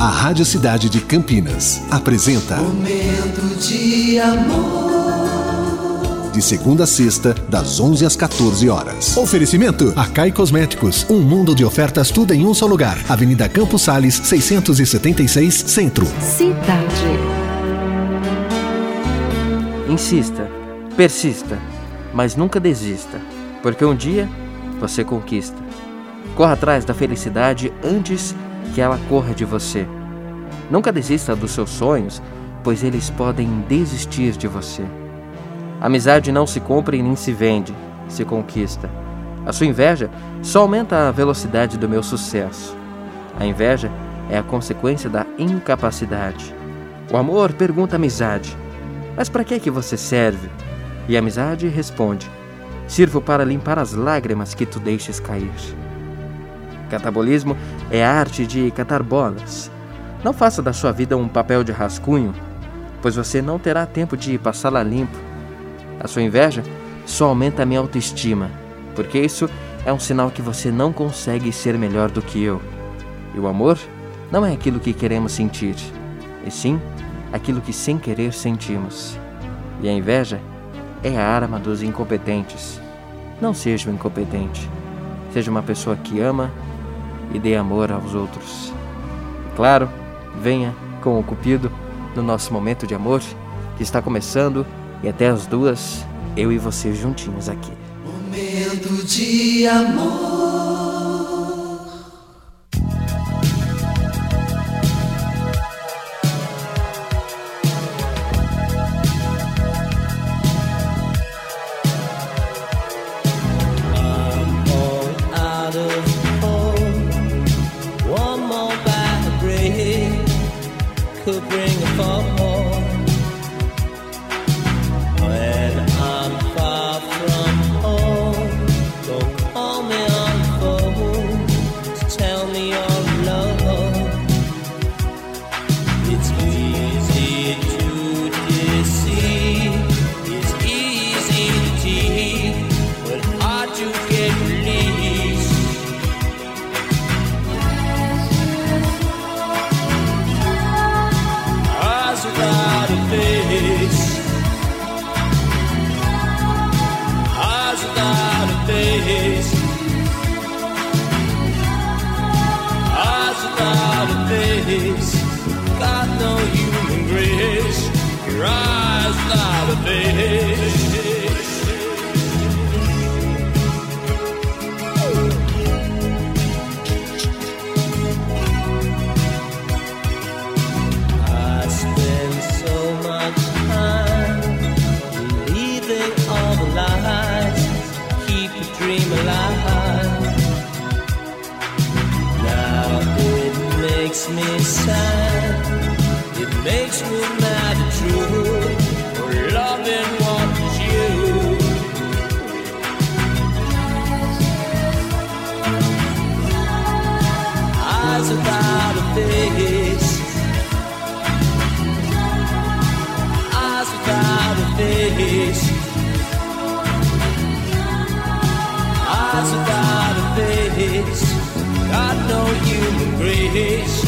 A Rádio Cidade de Campinas apresenta Momento de amor. De segunda a sexta, das 11 às 14 horas. Oferecimento: Acai Cosméticos. Um mundo de ofertas, tudo em um só lugar. Avenida Campos Sales, 676, Centro. Cidade. Insista, persista, mas nunca desista, porque um dia você conquista. Corra atrás da felicidade antes que ela corra de você. Nunca desista dos seus sonhos, pois eles podem desistir de você. Amizade não se compra e nem se vende, se conquista. A sua inveja só aumenta a velocidade do meu sucesso. A inveja é a consequência da incapacidade. O amor pergunta à amizade: Mas para que que você serve? E a amizade responde: Sirvo para limpar as lágrimas que tu deixes cair. Catabolismo é a arte de catar bolas. Não faça da sua vida um papel de rascunho, pois você não terá tempo de passá-la limpo. A sua inveja só aumenta a minha autoestima, porque isso é um sinal que você não consegue ser melhor do que eu. E o amor não é aquilo que queremos sentir, e sim aquilo que sem querer sentimos. E a inveja é a arma dos incompetentes. Não seja um incompetente. Seja uma pessoa que ama e dê amor aos outros. Claro, venha com o Cupido no nosso momento de amor, que está começando, e até as duas, eu e você juntinhos aqui. Momento de amor. Could bring makes me sad, it makes me mad at true for loving what is you. Eyes without a face. eyes without a face. Eyes without a face. Got no human grace.